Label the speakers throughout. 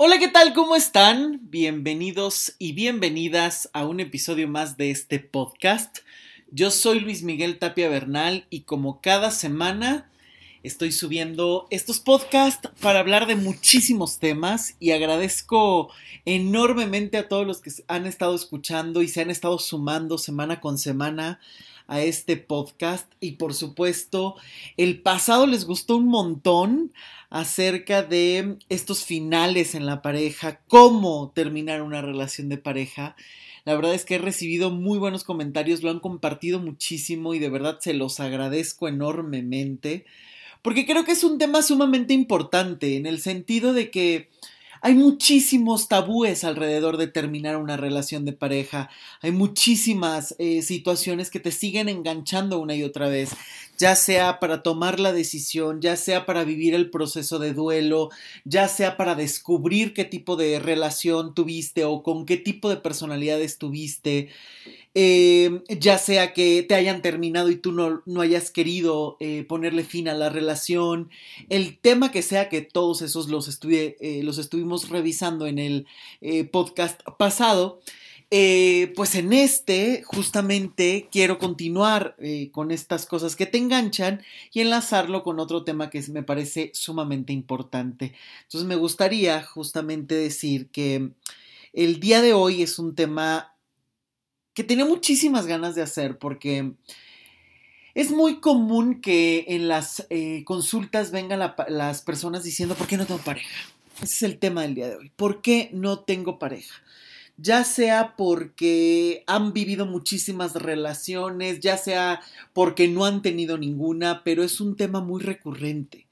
Speaker 1: Hola, ¿qué tal? ¿Cómo están? Bienvenidos y bienvenidas a un episodio más de este podcast. Yo soy Luis Miguel Tapia Bernal y como cada semana estoy subiendo estos podcasts para hablar de muchísimos temas y agradezco enormemente a todos los que han estado escuchando y se han estado sumando semana con semana a este podcast y por supuesto el pasado les gustó un montón acerca de estos finales en la pareja, cómo terminar una relación de pareja. La verdad es que he recibido muy buenos comentarios, lo han compartido muchísimo y de verdad se los agradezco enormemente, porque creo que es un tema sumamente importante en el sentido de que hay muchísimos tabúes alrededor de terminar una relación de pareja. Hay muchísimas eh, situaciones que te siguen enganchando una y otra vez, ya sea para tomar la decisión, ya sea para vivir el proceso de duelo, ya sea para descubrir qué tipo de relación tuviste o con qué tipo de personalidad estuviste. Eh, ya sea que te hayan terminado y tú no, no hayas querido eh, ponerle fin a la relación, el tema que sea que todos esos los, eh, los estuvimos revisando en el podcast pasado, pues en este justamente quiero continuar con estas cosas que te enganchan y enlazarlo con otro tema que me parece sumamente importante. Entonces me gustaría justamente decir que el día de hoy es un tema que tenía muchísimas ganas de hacer porque es muy común que en las eh, consultas vengan las personas diciendo, ¿por qué no tengo pareja? Ese es el tema del día de hoy. ¿Por qué no tengo pareja? Ya sea porque han vivido muchísimas relaciones, ya sea porque no han tenido ninguna, pero es un tema muy recurrente.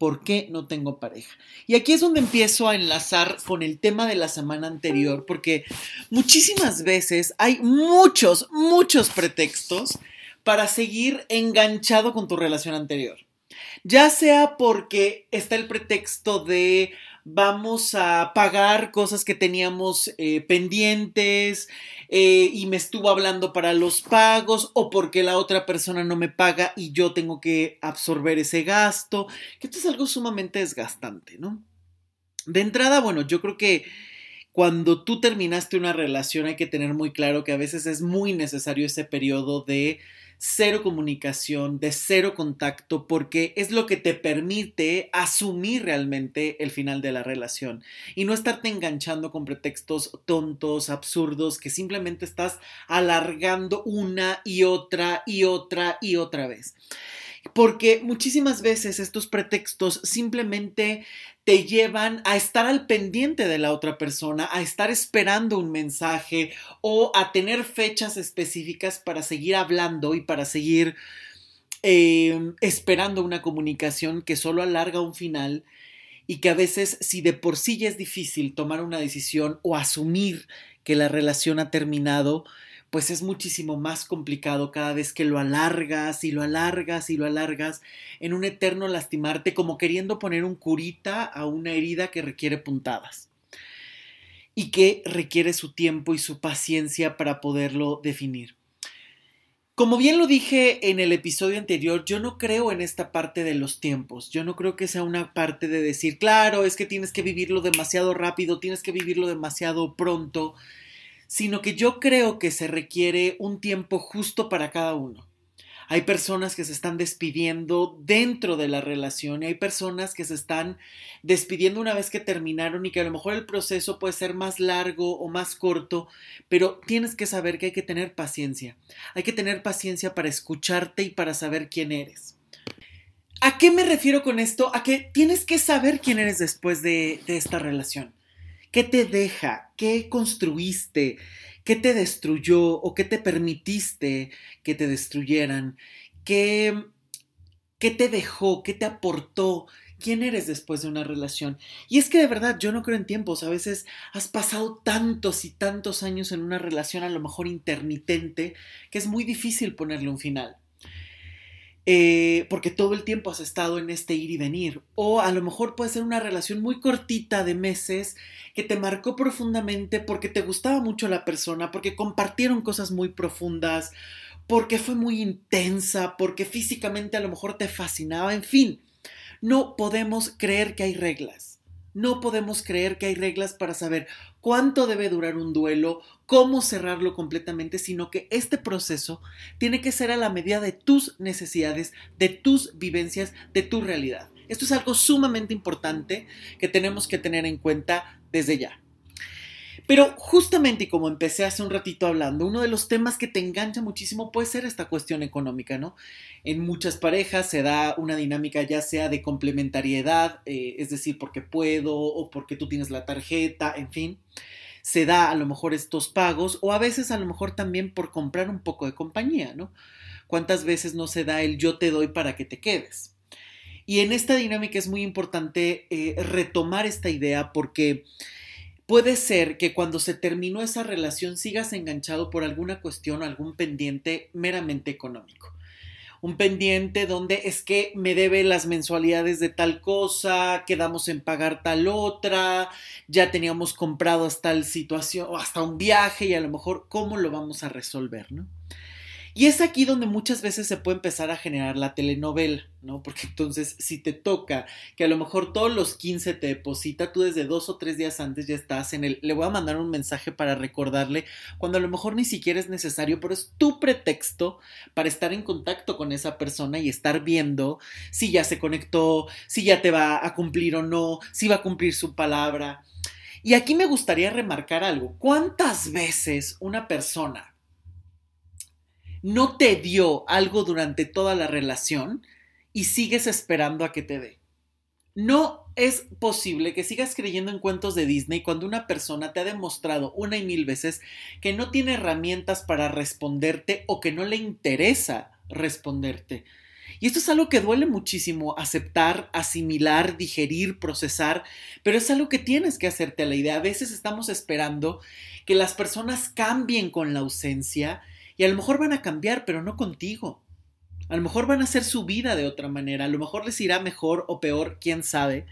Speaker 1: ¿Por qué no tengo pareja? Y aquí es donde empiezo a enlazar con el tema de la semana anterior, porque muchísimas veces hay muchos, muchos pretextos para seguir enganchado con tu relación anterior. Ya sea porque está el pretexto de vamos a pagar cosas que teníamos eh, pendientes eh, y me estuvo hablando para los pagos o porque la otra persona no me paga y yo tengo que absorber ese gasto, que esto es algo sumamente desgastante, ¿no? De entrada, bueno, yo creo que cuando tú terminaste una relación hay que tener muy claro que a veces es muy necesario ese periodo de cero comunicación, de cero contacto, porque es lo que te permite asumir realmente el final de la relación y no estarte enganchando con pretextos tontos, absurdos, que simplemente estás alargando una y otra y otra y otra vez. Porque muchísimas veces estos pretextos simplemente te llevan a estar al pendiente de la otra persona, a estar esperando un mensaje o a tener fechas específicas para seguir hablando y para seguir em, esperando una comunicación que solo alarga un final y que a veces si de por sí ya es difícil tomar una decisión o asumir que la relación ha terminado, pues es muchísimo más complicado cada vez que lo alargas y lo alargas y lo alargas en un eterno lastimarte como queriendo poner un curita a una herida que requiere puntadas y que requiere su tiempo y su paciencia para poderlo definir. Como bien lo dije en el episodio anterior, yo no creo en esta parte de los tiempos. Yo no creo que sea una parte de decir, claro, es que tienes que vivirlo demasiado rápido, tienes que vivirlo demasiado pronto sino que yo creo que se requiere un tiempo justo para cada uno. Hay personas que se están despidiendo dentro de la relación y hay personas que se están despidiendo una vez que terminaron y que a lo mejor el proceso puede ser más largo o más corto, pero tienes que saber que hay que tener paciencia. Hay que tener paciencia para escucharte y para saber quién eres. ¿A qué me refiero con esto? A que tienes que saber quién eres después de, de esta relación. ¿Qué te deja? ¿Qué construiste? ¿Qué te destruyó o qué te permitiste que te destruyeran? ¿Qué, qué te dejó? ¿Qué te aportó? ¿Quién eres después de una relación? Y es que de verdad yo no creo en tiempos. A veces has pasado tantos y tantos años en una relación a lo mejor intermitente que es muy difícil ponerle un final. Eh, porque todo el tiempo has estado en este ir y venir. O a lo mejor puede ser una relación muy cortita de meses que te marcó profundamente porque te gustaba mucho la persona, porque compartieron cosas muy profundas, porque fue muy intensa, porque físicamente a lo mejor te fascinaba, en fin. No podemos creer que hay reglas. No podemos creer que hay reglas para saber cuánto debe durar un duelo, cómo cerrarlo completamente, sino que este proceso tiene que ser a la medida de tus necesidades, de tus vivencias, de tu realidad. Esto es algo sumamente importante que tenemos que tener en cuenta desde ya. Pero justamente, como empecé hace un ratito hablando, uno de los temas que te engancha muchísimo puede ser esta cuestión económica, ¿no? En muchas parejas se da una dinámica ya sea de complementariedad, eh, es decir, porque puedo o porque tú tienes la tarjeta, en fin. Se da a lo mejor estos pagos o a veces a lo mejor también por comprar un poco de compañía, ¿no? ¿Cuántas veces no se da el yo te doy para que te quedes? Y en esta dinámica es muy importante eh, retomar esta idea porque Puede ser que cuando se terminó esa relación sigas enganchado por alguna cuestión o algún pendiente meramente económico. Un pendiente donde es que me debe las mensualidades de tal cosa, quedamos en pagar tal otra, ya teníamos comprado hasta tal situación o hasta un viaje y a lo mejor cómo lo vamos a resolver, ¿no? Y es aquí donde muchas veces se puede empezar a generar la telenovela, ¿no? Porque entonces si te toca que a lo mejor todos los 15 te deposita, tú desde dos o tres días antes ya estás en el, le voy a mandar un mensaje para recordarle, cuando a lo mejor ni siquiera es necesario, pero es tu pretexto para estar en contacto con esa persona y estar viendo si ya se conectó, si ya te va a cumplir o no, si va a cumplir su palabra. Y aquí me gustaría remarcar algo. ¿Cuántas veces una persona no te dio algo durante toda la relación y sigues esperando a que te dé. No es posible que sigas creyendo en cuentos de Disney cuando una persona te ha demostrado una y mil veces que no tiene herramientas para responderte o que no le interesa responderte. Y esto es algo que duele muchísimo aceptar, asimilar, digerir, procesar, pero es algo que tienes que hacerte a la idea. A veces estamos esperando que las personas cambien con la ausencia y a lo mejor van a cambiar, pero no contigo. A lo mejor van a hacer su vida de otra manera, a lo mejor les irá mejor o peor, quién sabe,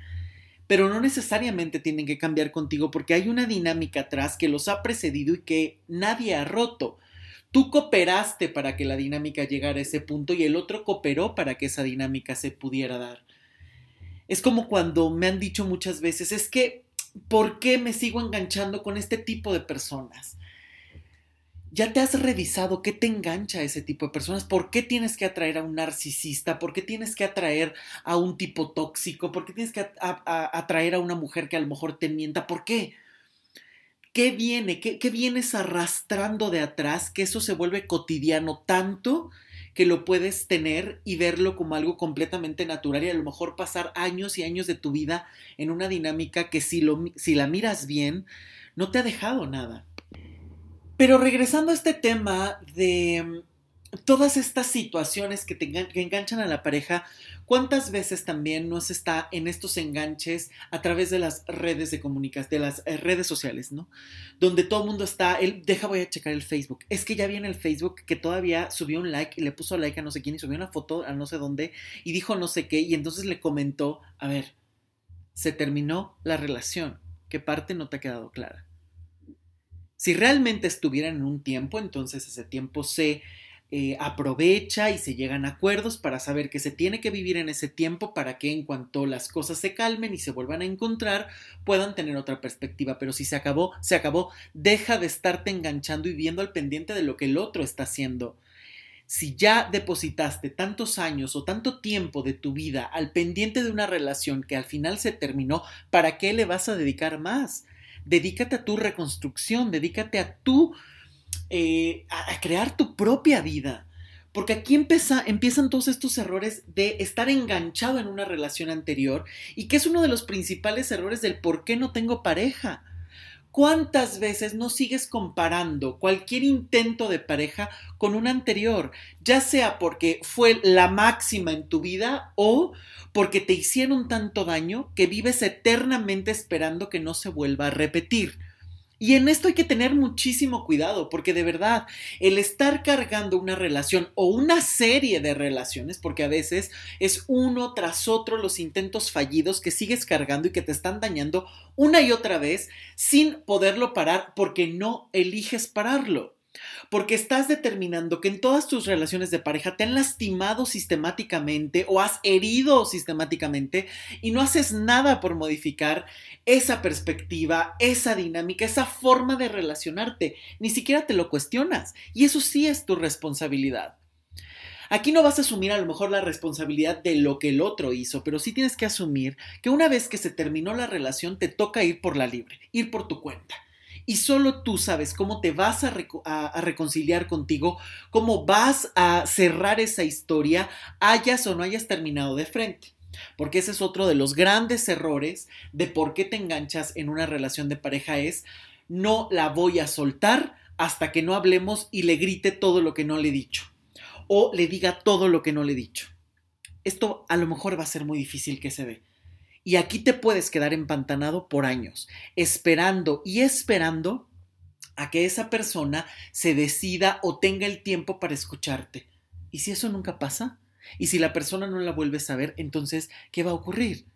Speaker 1: pero no necesariamente tienen que cambiar contigo porque hay una dinámica atrás que los ha precedido y que nadie ha roto. Tú cooperaste para que la dinámica llegara a ese punto y el otro cooperó para que esa dinámica se pudiera dar. Es como cuando me han dicho muchas veces, es que, ¿por qué me sigo enganchando con este tipo de personas? ¿Ya te has revisado qué te engancha a ese tipo de personas? ¿Por qué tienes que atraer a un narcisista? ¿Por qué tienes que atraer a un tipo tóxico? ¿Por qué tienes que atraer a una mujer que a lo mejor te mienta? ¿Por qué? ¿Qué viene? ¿Qué, ¿Qué vienes arrastrando de atrás? Que eso se vuelve cotidiano tanto que lo puedes tener y verlo como algo completamente natural y a lo mejor pasar años y años de tu vida en una dinámica que si, lo, si la miras bien, no te ha dejado nada. Pero regresando a este tema de mm, todas estas situaciones que, te enganchan a la pareja, ¿cuántas veces también nos está en estos enganches a través de las redes de comunicación, de las eh, redes sociales, ¿no? Donde todo el mundo está, él, deja, voy a checar el Facebook. Es que ya viene el Facebook que todavía subió un like y le puso like a no sé quién y subió una foto a no sé dónde y dijo no sé qué y entonces le comentó, a ver, se terminó la relación. ¿Qué parte no te ha quedado clara? Si realmente estuvieran en un tiempo, entonces ese tiempo se eh, aprovecha y se llegan a acuerdos para saber que se tiene que vivir en ese tiempo para que en cuanto las cosas se calmen y se vuelvan a encontrar puedan tener otra perspectiva. Pero si se acabó, se acabó. Deja de estarte enganchando y viendo al pendiente de lo que el otro está haciendo. Si ya depositaste tantos años o tanto tiempo de tu vida al pendiente de una relación que al final se terminó, ¿para qué le vas a dedicar más? Dedícate a tu reconstrucción, dedícate a eh, a, crear tu propia vida. Porque aquí empieza, empiezan todos estos errores de estar enganchado en una relación anterior y que es uno de los principales errores del por qué no tengo pareja. ¿Cuántas veces no sigues comparando cualquier intento de pareja con un anterior? Ya sea porque fue la máxima en tu vida o porque te hicieron tanto daño que vives eternamente esperando que no se vuelva a repetir. Y en esto hay que tener muchísimo cuidado, porque de verdad, el estar cargando una relación o una serie de relaciones, porque a veces es uno tras otro los intentos fallidos que sigues cargando y que te están dañando una y otra vez sin poderlo parar porque no eliges pararlo. Porque estás determinando que en todas tus relaciones de pareja te han lastimado sistemáticamente o has herido sistemáticamente y no haces nada por modificar esa perspectiva, esa dinámica, esa forma de relacionarte. Ni siquiera te lo cuestionas y eso sí es tu responsabilidad. Aquí no vas a asumir a lo mejor la responsabilidad de lo que el otro hizo, pero sí tienes que asumir que una vez que se terminó la relación te toca ir por la libre, ir por tu cuenta y solo tú sabes cómo te vas a, reconciliar contigo, cómo vas a cerrar esa historia, hayas o no hayas terminado de frente. Porque ese es otro de los grandes errores de por qué te enganchas en una relación de pareja es no la voy a soltar hasta que no hablemos y le grite todo lo que no le he dicho o le diga todo lo que no le he dicho. Esto a lo mejor va a ser muy difícil que se dé. Y aquí te puedes quedar empantanado por años, esperando y esperando a que esa persona se decida o tenga el tiempo para escucharte. ¿Y si eso nunca pasa? ¿Y si la persona no la vuelves a ver, entonces, ¿qué va a ocurrir?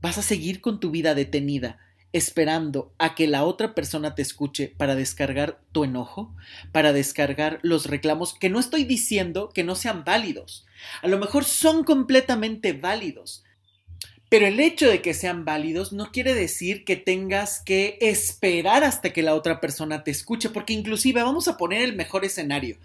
Speaker 1: Vas a seguir con tu vida detenida, esperando a que la otra persona te escuche para descargar tu enojo, para descargar los reclamos, que no estoy diciendo que no sean válidos. A lo mejor son completamente válidos, pero el hecho de que sean válidos no quiere decir que tengas que esperar hasta que la otra persona te escuche, porque inclusive vamos a poner el mejor escenario.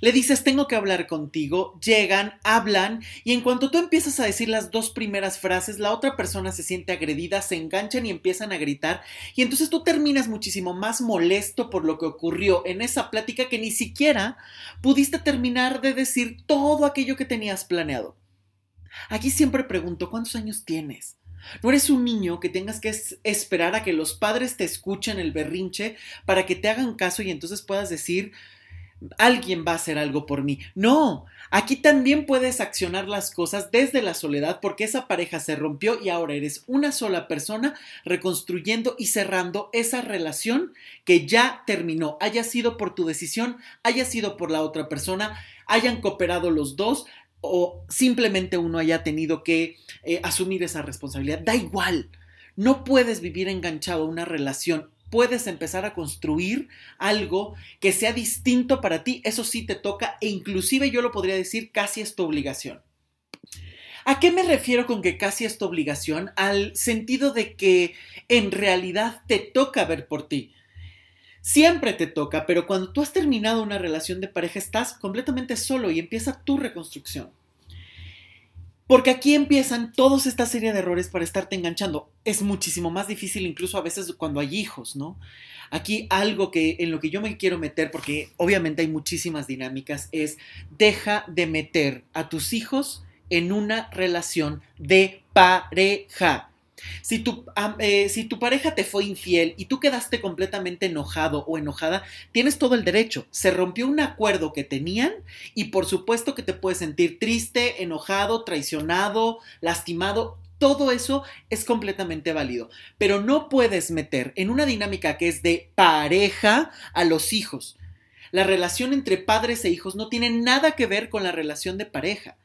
Speaker 1: Le dices, tengo que hablar contigo, llegan, hablan, y en cuanto tú empiezas a decir las dos primeras frases, la otra persona se siente agredida, se enganchan y empiezan a gritar, y entonces tú terminas muchísimo más molesto por lo que ocurrió en esa plática que ni siquiera pudiste terminar de decir todo aquello que tenías planeado. Aquí siempre pregunto, ¿cuántos años tienes? No eres un niño que tengas que esperar a que los padres te escuchen el berrinche para que te hagan caso y entonces puedas decir, alguien va a hacer algo por mí. No, aquí también puedes accionar las cosas desde la soledad porque esa pareja se rompió y ahora eres una sola persona reconstruyendo y cerrando esa relación que ya terminó, haya sido por tu decisión, haya sido por la otra persona, hayan cooperado los dos, o simplemente uno haya tenido que eh, asumir esa responsabilidad. Da igual, no puedes vivir enganchado a una relación. Puedes empezar a construir algo que sea distinto para ti, eso sí te toca e inclusive yo lo podría decir casi es tu obligación. ¿A qué me refiero con que casi es tu obligación? Al sentido de que en realidad te toca ver por ti. Siempre te toca, pero cuando tú has terminado una relación de pareja estás completamente solo y empieza tu reconstrucción. Porque aquí empiezan toda esta serie de errores para estarte enganchando. Es muchísimo más difícil incluso a veces cuando hay hijos, ¿no? Aquí algo que en lo que yo me quiero meter, porque obviamente hay muchísimas dinámicas, es deja de meter a tus hijos en una relación de pareja. Si tu, eh, si tu pareja te fue infiel y tú quedaste completamente enojado o enojada, tienes todo el derecho. Se rompió un acuerdo que tenían y por supuesto que te puedes sentir triste, enojado, traicionado, lastimado. Todo eso es completamente válido, pero no puedes meter en una dinámica que es de pareja a los hijos. La relación entre padres e hijos no tiene nada que ver con la relación de pareja.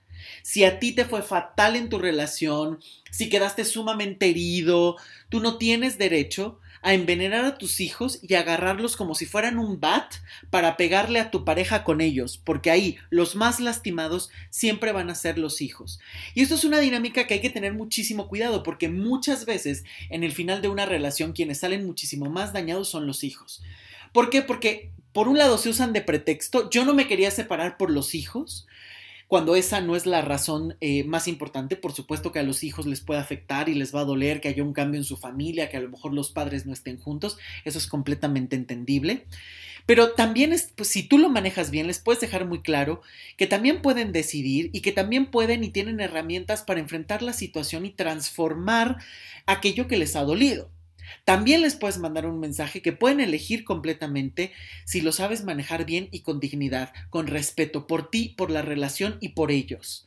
Speaker 1: Si a ti te fue fatal en tu relación, si quedaste sumamente herido, tú no tienes derecho a envenenar a tus hijos y agarrarlos como si fueran un bat para pegarle a tu pareja con ellos, porque ahí los más lastimados siempre van a ser los hijos. Y esto es una dinámica que hay que tener muchísimo cuidado, porque muchas veces en el final de una relación quienes salen muchísimo más dañados son los hijos. ¿Por qué? Porque por un lado se usan de pretexto, yo no me quería separar por los hijos, cuando esa no es la razón eh, más importante, por supuesto que a los hijos les puede afectar y les va a doler que haya un cambio en su familia, que a lo mejor los padres no estén juntos, eso es completamente entendible. Pero también, es, pues, si tú lo manejas bien, les puedes dejar muy claro que también pueden decidir y que también pueden y tienen herramientas para enfrentar la situación y transformar aquello que les ha dolido. También les puedes mandar un mensaje que pueden elegir completamente si lo sabes manejar bien y con dignidad, con respeto por ti, por la relación y por ellos.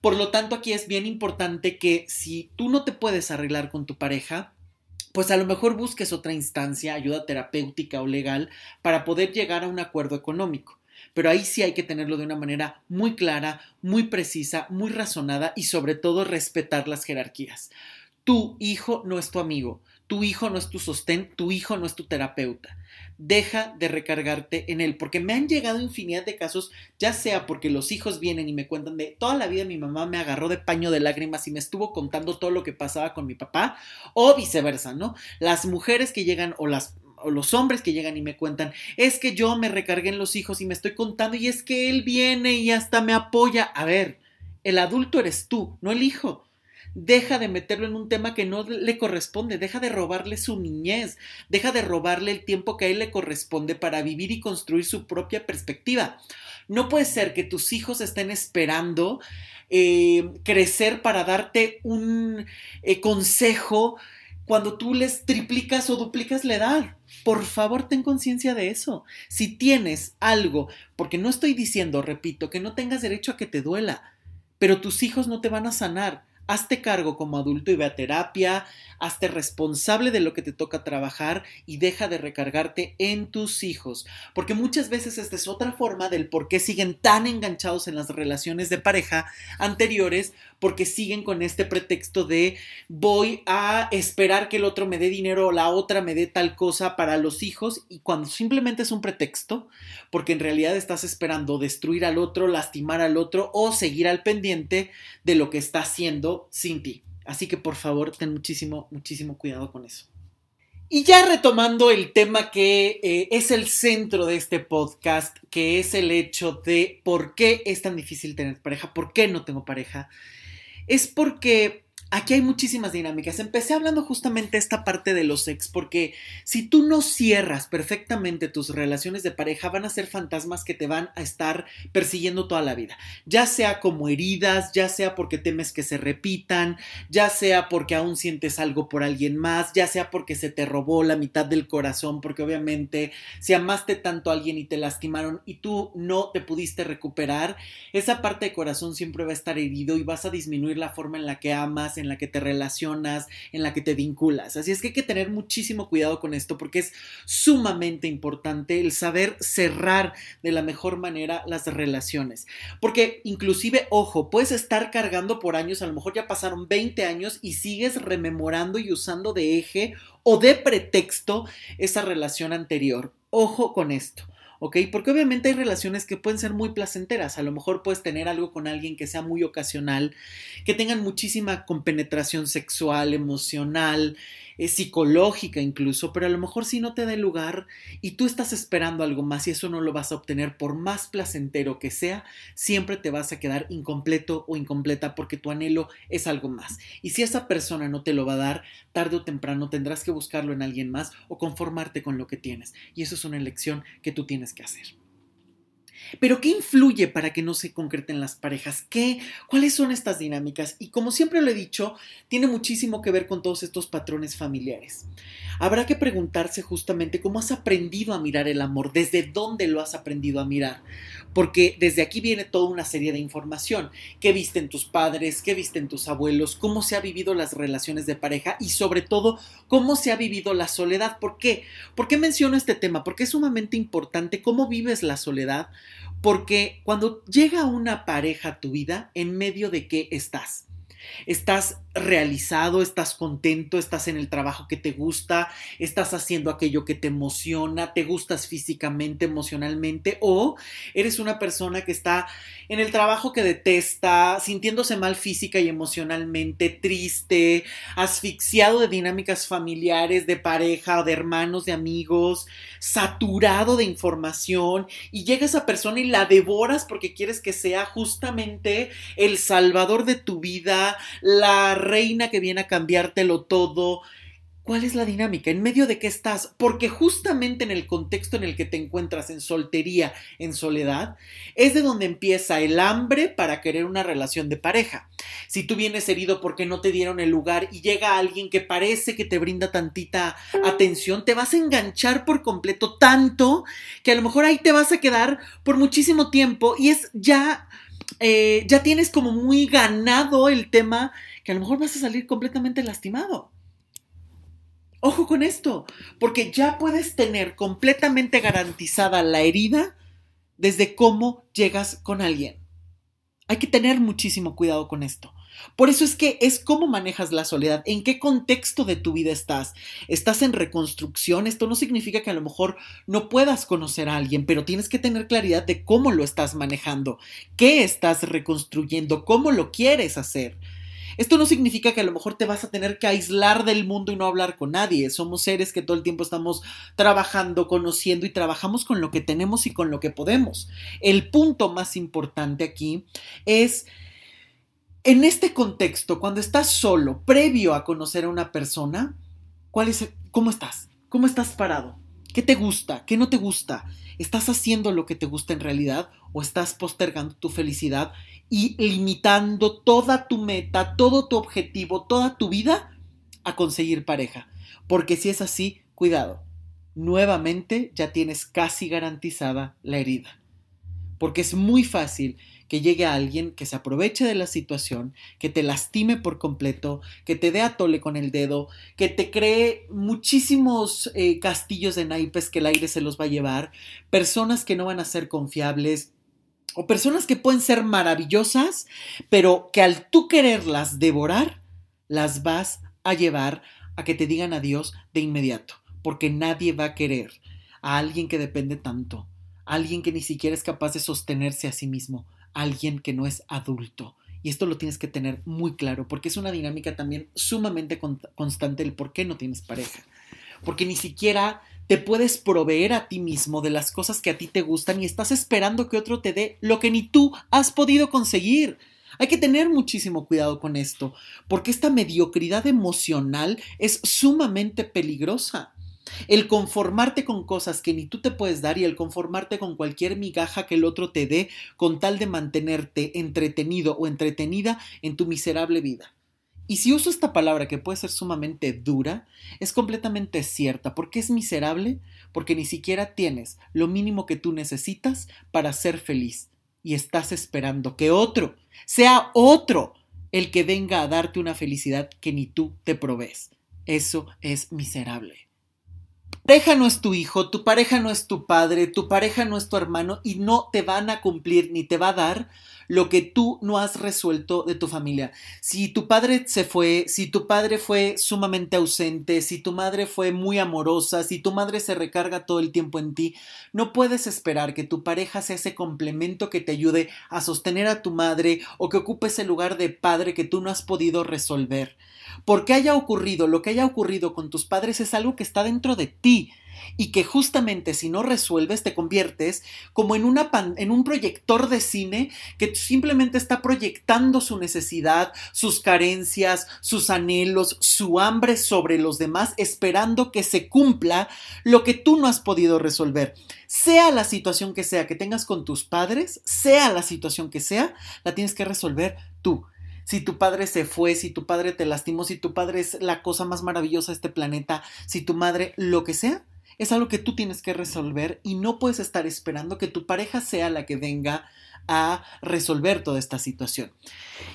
Speaker 1: Por lo tanto, aquí es bien importante que si tú no te puedes arreglar con tu pareja, pues a lo mejor busques otra instancia, ayuda terapéutica o legal, para poder llegar a un acuerdo económico. Pero ahí sí hay que tenerlo de una manera muy clara, muy precisa, muy razonada y sobre todo respetar las jerarquías. Tu hijo no es tu amigo, tu hijo no es tu sostén, tu hijo no es tu terapeuta. Deja de recargarte en él, porque me han llegado infinidad de casos, ya sea porque los hijos vienen y me cuentan de toda la vida mi mamá me agarró de paño de lágrimas y me estuvo contando todo lo que pasaba con mi papá, o viceversa, ¿no? Las mujeres que llegan o las o los hombres que llegan y me cuentan, es que yo me recargué en los hijos y me estoy contando y es que él viene y hasta me apoya. A ver, el adulto eres tú, no el hijo. Deja de meterlo en un tema que no le corresponde, deja de robarle su niñez, deja de robarle el tiempo que a él le corresponde para vivir y construir su propia perspectiva. No puede ser que tus hijos estén esperando eh, crecer para darte un eh, consejo cuando tú les triplicas o duplicas la edad. Por favor, ten conciencia de eso. Si tienes algo, porque no estoy diciendo, repito, que no tengas derecho a que te duela, pero tus hijos no te van a sanar hazte cargo como adulto y ve a terapia, hazte responsable de lo que te toca trabajar y deja de recargarte en tus hijos. Porque muchas veces esta es otra forma del por qué siguen tan enganchados en las relaciones de pareja anteriores, porque siguen con este pretexto de voy a esperar que el otro me dé dinero o la otra me dé tal cosa para los hijos y cuando simplemente es un pretexto, porque en realidad estás esperando destruir al otro, lastimar al otro o seguir al pendiente de lo que está haciendo sin ti. Así que por favor, ten muchísimo, muchísimo cuidado con eso. Y ya retomando el tema que eh, es el centro de este podcast, que es el hecho de por qué es tan difícil tener pareja, por qué no tengo pareja, es porque aquí hay muchísimas dinámicas. Empecé hablando justamente esta parte de los ex, porque si tú no cierras perfectamente tus relaciones de pareja, van a ser fantasmas que te van a estar persiguiendo toda la vida. Ya sea como heridas, ya sea porque temes que se repitan, ya sea porque aún sientes algo por alguien más, ya sea porque se te robó la mitad del corazón, porque obviamente si amaste tanto a alguien y te lastimaron y tú no te pudiste recuperar, esa parte de corazón siempre va a estar herido y vas a disminuir la forma en la que amas, en la que te relacionas, en la que te vinculas. Así es que hay que tener muchísimo cuidado con esto porque es sumamente importante el saber cerrar de la mejor manera las relaciones. Porque inclusive, ojo, puedes estar cargando por años, a lo mejor ya pasaron 20 años y sigues rememorando y usando de eje o de pretexto esa relación anterior. Ojo con esto. ¿Ok? Porque obviamente hay relaciones que pueden ser muy placenteras. A lo mejor puedes tener algo con alguien que sea muy ocasional, que tengan muchísima compenetración sexual, emocional, es psicológica incluso, pero a lo mejor si no te da lugar y tú estás esperando algo más y eso no lo vas a obtener por más placentero que sea, siempre te vas a quedar incompleto o incompleta porque tu anhelo es algo más. Y si esa persona no te lo va a dar, tarde o temprano tendrás que buscarlo en alguien más o conformarte con lo que tienes. Y eso es una elección que tú tienes que hacer. Pero ¿qué influye para que no se concreten las parejas? ¿Qué? ¿Cuáles son estas dinámicas? Y como siempre lo he dicho, tiene muchísimo que ver con todos estos patrones familiares. Habrá que preguntarse justamente cómo has aprendido a mirar el amor, desde dónde lo has aprendido a mirar, porque desde aquí viene toda una serie de información. ¿Qué viste en tus padres? ¿Qué viste en tus abuelos? ¿Cómo se ha vivido las relaciones de pareja? Y sobre todo, ¿cómo se ha vivido la soledad? ¿Por qué? ¿Por qué menciono este tema? Porque es sumamente importante cómo vives la soledad porque cuando llega una pareja a tu vida, ¿en medio de qué estás? Estás realizado, estás contento, estás en el trabajo que te gusta, estás haciendo aquello que te emociona, te gustas físicamente, emocionalmente, o eres una persona que está en el trabajo que detesta, sintiéndose mal física y emocionalmente, triste, asfixiado de dinámicas familiares, de pareja, de hermanos, de amigos, saturado de información, y llega esa persona y la devoras porque quieres que sea justamente el salvador de tu vida, la reina que viene a cambiártelo todo. ¿Cuál es la dinámica? ¿En medio de qué estás? Porque justamente en el contexto en el que te encuentras en soltería, en soledad, es de donde empieza el hambre para querer una relación de pareja. Si tú vienes herido porque no te dieron el lugar y llega alguien que parece que te brinda tantita atención, te vas a enganchar por completo tanto que a lo mejor ahí te vas a quedar por muchísimo tiempo y es ya eh, ya tienes como muy ganado el tema que a lo mejor vas a salir completamente lastimado. Ojo con esto, porque ya puedes tener completamente garantizada la herida desde cómo llegas con alguien. Hay que tener muchísimo cuidado con esto. Por eso es que es cómo manejas la soledad, en qué contexto de tu vida estás. Estás en reconstrucción, esto no significa que a lo mejor no puedas conocer a alguien, pero tienes que tener claridad de cómo lo estás manejando, qué estás reconstruyendo, cómo lo quieres hacer. Esto no significa que a lo mejor te vas a tener que aislar del mundo y no hablar con nadie. Somos seres que todo el tiempo estamos trabajando, conociendo y trabajamos con lo que tenemos y con lo que podemos. El punto más importante aquí es en este contexto, cuando estás solo, previo a conocer a una persona, ¿cuál es, ¿cómo estás? ¿Cómo estás parado? ¿Qué te gusta? ¿Qué no te gusta? ¿Estás haciendo lo que te gusta en realidad o estás postergando tu felicidad y limitando toda tu meta, todo tu objetivo, toda tu vida a conseguir pareja? Porque si es así, cuidado. Nuevamente ya tienes casi garantizada la herida. Porque es muy fácil que llegue a alguien que se aproveche de la situación, que te lastime por completo, que te dé a tole con el dedo, que te cree muchísimos eh, castillos de naipes que el aire se los va a llevar, personas que no van a ser confiables, o personas que pueden ser maravillosas, pero que al tú quererlas devorar, las vas a llevar a que te digan adiós de inmediato, porque nadie va a querer a alguien que depende tanto, a alguien que ni siquiera es capaz de sostenerse a sí mismo, alguien que no es adulto. Y esto lo tienes que tener muy claro, porque es una dinámica también sumamente constante el por qué no tienes pareja. Porque ni siquiera te puedes proveer a ti mismo de las cosas que a ti te gustan y estás esperando que otro te dé lo que ni tú has podido conseguir. Hay que tener muchísimo cuidado con esto, porque esta mediocridad emocional es sumamente peligrosa. El conformarte con cosas que ni tú te puedes dar y el conformarte con cualquier migaja que el otro te dé con tal de mantenerte entretenido o entretenida en tu miserable vida. Y si uso esta palabra que puede ser sumamente dura, es completamente cierta. ¿Por qué es miserable? Porque ni siquiera tienes lo mínimo que tú necesitas para ser feliz. Y estás esperando que otro, sea otro, el que venga a darte una felicidad que ni tú te provees. Eso es miserable pareja no es tu hijo, tu pareja no es tu padre, tu pareja no es tu hermano y no te van a cumplir ni te va a dar lo que tú no has resuelto de tu familia. Si tu padre se fue, si tu padre fue sumamente ausente, si tu madre fue muy amorosa, si tu madre se recarga todo el tiempo en ti, no puedes esperar que tu pareja sea ese complemento que te ayude a sostener a tu madre o que ocupe ese lugar de padre que tú no has podido resolver. Porque haya ocurrido lo que haya ocurrido con tus padres es algo que está dentro de ti y que justamente si no resuelves te conviertes como en, una en un proyector de cine que simplemente está proyectando su necesidad, sus carencias, sus anhelos, su hambre sobre los demás, esperando que se cumpla lo que tú no has podido resolver. Sea la situación que sea que tengas con tus padres, sea la situación que sea, la tienes que resolver tú si tu padre se fue, si tu padre te lastimó, si tu padre es la cosa más maravillosa de este planeta, si tu madre, lo que sea, es algo que tú tienes que resolver y no puedes estar esperando que tu pareja sea la que venga a resolver toda esta situación.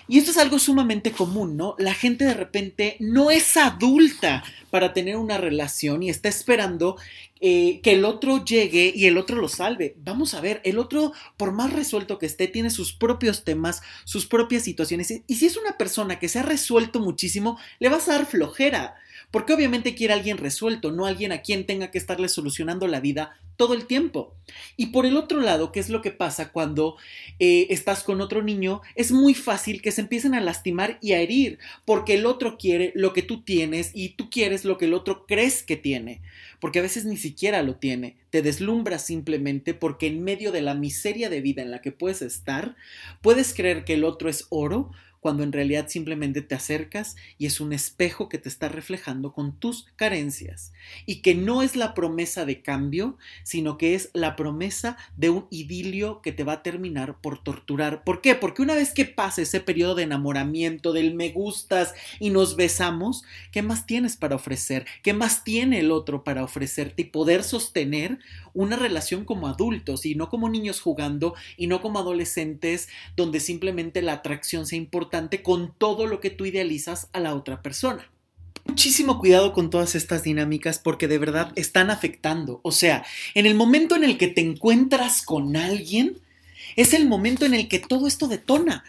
Speaker 1: Y esto es algo sumamente común, ¿no? La gente de repente no es adulta para tener una relación y está esperando eh, que el otro llegue y el otro lo salve. Vamos a ver, el otro, por más resuelto que esté, tiene sus propios temas, sus propias situaciones. Y si es una persona que se ha resuelto muchísimo, le vas a dar flojera. Porque obviamente quiere a alguien resuelto, no alguien a quien tenga que estarle solucionando la vida todo el tiempo. Y por el otro lado, ¿qué es lo que pasa cuando eh, estás con otro niño? Es muy fácil que se empiecen a lastimar y a herir, porque el otro quiere lo que tú tienes y tú quieres lo que el otro crees que tiene, porque a veces ni siquiera lo tiene. Te deslumbras simplemente porque en medio de la miseria de vida en la que puedes estar, puedes creer que el otro es oro cuando en realidad simplemente te acercas y es un espejo que te está reflejando con tus carencias y que no es la promesa de cambio, sino que es la promesa de un idilio que te va a terminar por torturar. ¿Por qué? Porque una vez que pase ese periodo de enamoramiento, del me gustas y nos besamos, ¿qué más tienes para ofrecer? ¿Qué más tiene el otro para ofrecerte y poder sostener una relación como adultos y no como niños jugando y no como adolescentes donde simplemente la atracción sea importante con todo lo que tú idealizas a la otra persona. Muchísimo cuidado con todas estas dinámicas porque de verdad están afectando. O sea, en el momento en el que te encuentras con alguien, es el momento en el que todo esto detona.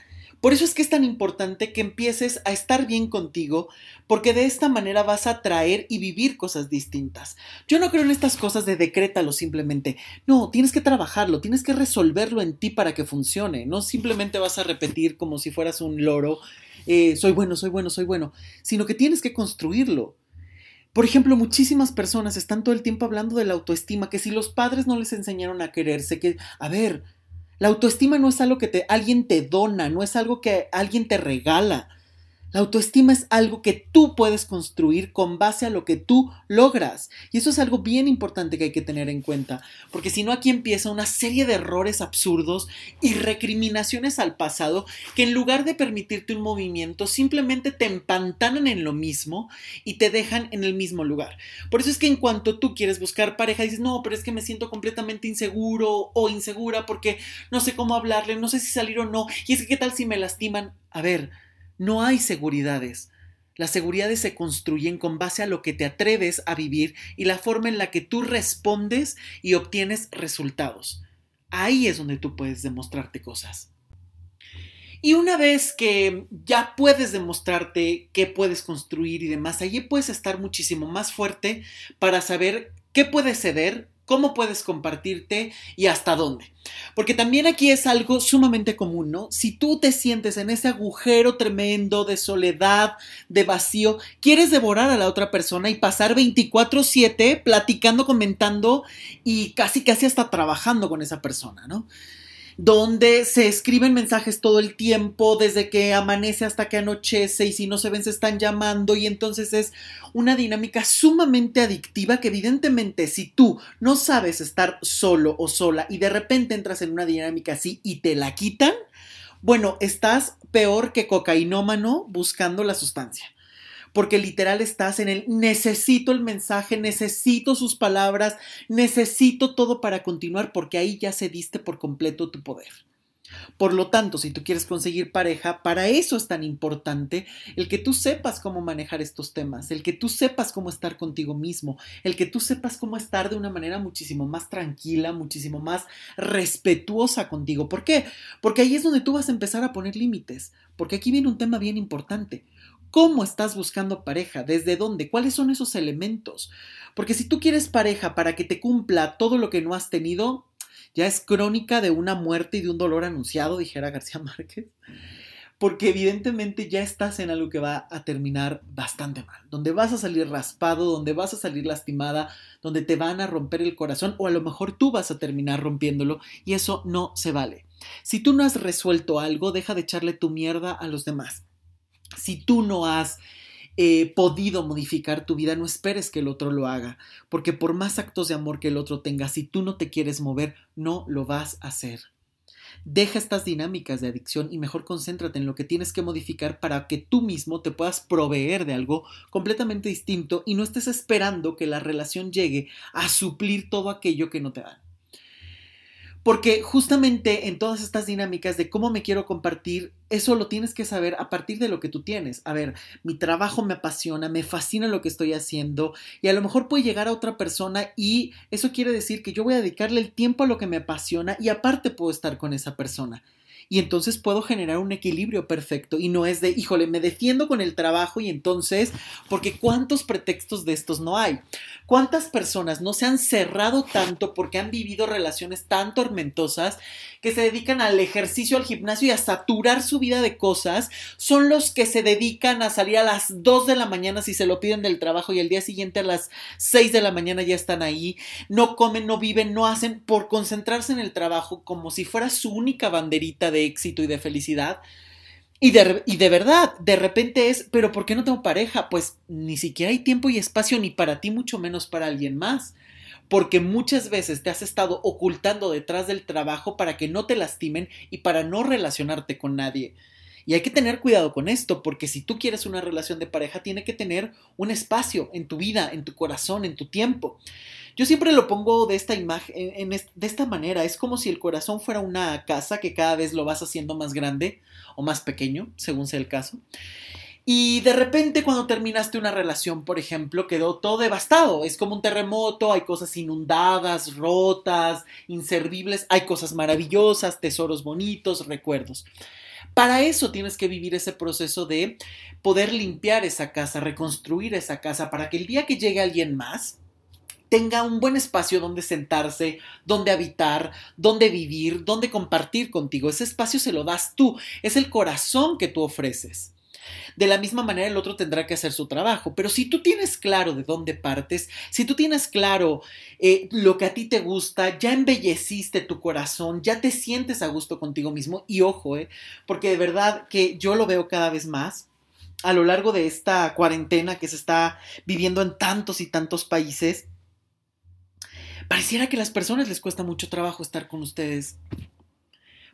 Speaker 1: Por eso es que es tan importante que empieces a estar bien contigo, porque de esta manera vas a atraer y vivir cosas distintas. Yo no creo en estas cosas de decrétalo simplemente. No, tienes que trabajarlo, tienes que resolverlo en ti para que funcione. No simplemente vas a repetir como si fueras un loro, eh, soy bueno, soy bueno, soy bueno, sino que tienes que construirlo. Por ejemplo, muchísimas personas están todo el tiempo hablando de la autoestima, que si los padres no les enseñaron a quererse, que, a ver, la autoestima no es algo que te, alguien te dona, no es algo que alguien te regala. La autoestima es algo que tú puedes construir con base a lo que tú logras. Y eso es algo bien importante que hay que tener en cuenta, porque si no aquí empieza una serie de errores absurdos y recriminaciones al pasado que en lugar de permitirte un movimiento simplemente te empantanan en lo mismo y te dejan en el mismo lugar. Por eso es que en cuanto tú quieres buscar pareja dices, no, pero es que me siento completamente inseguro o insegura porque no sé cómo hablarle, no sé si salir o no, y es que qué tal si me lastiman. A ver, no hay seguridades. Las seguridades se construyen con base a lo que te atreves a vivir y la forma en la que tú respondes y obtienes resultados. Ahí es donde tú puedes demostrarte cosas. Y una vez que ya puedes demostrarte qué puedes construir y demás, allí puedes estar muchísimo más fuerte para saber qué puedes ceder, cómo puedes compartirte y hasta dónde. Porque también aquí es algo sumamente común, ¿no? Si tú te sientes en ese agujero tremendo de soledad, de vacío, quieres devorar a la otra persona y pasar 24/7 platicando, comentando y casi casi hasta trabajando con esa persona, ¿no? Donde se escriben mensajes todo el tiempo, desde que amanece hasta que anochece y si no se ven se están llamando y entonces es una dinámica sumamente adictiva que evidentemente si tú no sabes estar solo o sola y de repente entras en una dinámica así y te la quitan, bueno, estás peor que cocainómano buscando la sustancia porque literal estás en el necesito el mensaje, necesito sus palabras, necesito todo para continuar, porque ahí ya cediste por completo tu poder. Por lo tanto, si tú quieres conseguir pareja, para eso es tan importante el que tú sepas cómo manejar estos temas, el que tú sepas cómo estar contigo mismo, el que tú sepas cómo estar de una manera muchísimo más tranquila, muchísimo más respetuosa contigo. ¿Por qué? Porque ahí es donde tú vas a empezar a poner límites, porque aquí viene un tema bien importante. ¿Cómo estás buscando pareja? ¿Desde dónde? ¿Cuáles son esos elementos? Porque si tú quieres pareja para que te cumpla todo lo que no has tenido, ya es crónica de una muerte y de un dolor anunciado, dijera García Márquez. Porque evidentemente ya estás en algo que va a terminar bastante mal, donde vas a salir raspado, donde vas a salir lastimada, donde te van a romper el corazón o a lo mejor tú vas a terminar rompiéndolo y eso no se vale. Si tú no has resuelto algo, deja de echarle tu mierda a los demás. Si tú no has eh, podido modificar tu vida, no esperes que el otro lo haga, porque por más actos de amor que el otro tenga, si tú no te quieres mover, no lo vas a hacer. Deja estas dinámicas de adicción y mejor concéntrate en lo que tienes que modificar para que tú mismo te puedas proveer de algo completamente distinto y no estés esperando que la relación llegue a suplir todo aquello que no te dan. Porque justamente en todas estas dinámicas de cómo me quiero compartir, eso lo tienes que saber a partir de lo que tú tienes. A ver, mi trabajo me apasiona, me fascina lo que estoy haciendo y a lo mejor puede llegar a otra persona y eso quiere decir que yo voy a dedicarle el tiempo a lo que me apasiona y aparte puedo estar con esa persona y entonces puedo generar un equilibrio perfecto y no es de, híjole, me defiendo con el trabajo y entonces, porque cuántos pretextos de estos no hay. ¿Cuántas personas no se han cerrado tanto porque han vivido relaciones tan tormentosas que se dedican al ejercicio, al gimnasio y a saturar su vida de cosas? Son los que se dedican a salir a las 2 de la mañana si se lo piden del trabajo y el día siguiente a las 6 de la mañana ya están ahí, no comen, no viven, no hacen por concentrarse en el trabajo como si fuera su única banderita de éxito y de felicidad. Y de, y de, verdad, de repente es, pero ¿por qué no tengo pareja? Pues ni siquiera hay tiempo y espacio ni para ti, mucho menos para alguien más. Porque muchas veces te has estado ocultando detrás del trabajo para que no te lastimen y para no relacionarte con nadie. Y hay que tener cuidado con esto, porque si tú quieres una relación de pareja, tiene que tener un espacio en tu vida, en tu corazón, en tu tiempo. Yo siempre lo pongo de esta imagen, de esta manera. Es como si el corazón fuera una casa que cada vez lo vas haciendo más grande o más pequeño, según sea el caso. Y de repente cuando terminaste una relación, por ejemplo, quedó todo devastado. Es como un terremoto, hay cosas inundadas, rotas, inservibles, hay cosas maravillosas, tesoros bonitos, recuerdos. Para eso tienes que vivir ese proceso de poder limpiar esa casa, reconstruir esa casa, para que el día que llegue alguien más, tenga un buen espacio donde sentarse, donde habitar, donde vivir, donde compartir contigo. Ese espacio se lo das tú, es el corazón que tú ofreces. De la misma manera el otro tendrá que hacer su trabajo, pero si tú tienes claro de dónde partes, si tú tienes claro eh, lo que a ti te gusta, ya embelleciste tu corazón, ya te sientes a gusto contigo mismo y ojo, eh, porque de verdad que yo lo veo cada vez más a lo largo de esta cuarentena que se está viviendo en tantos y tantos países, pareciera que a las personas les cuesta mucho trabajo estar con ustedes.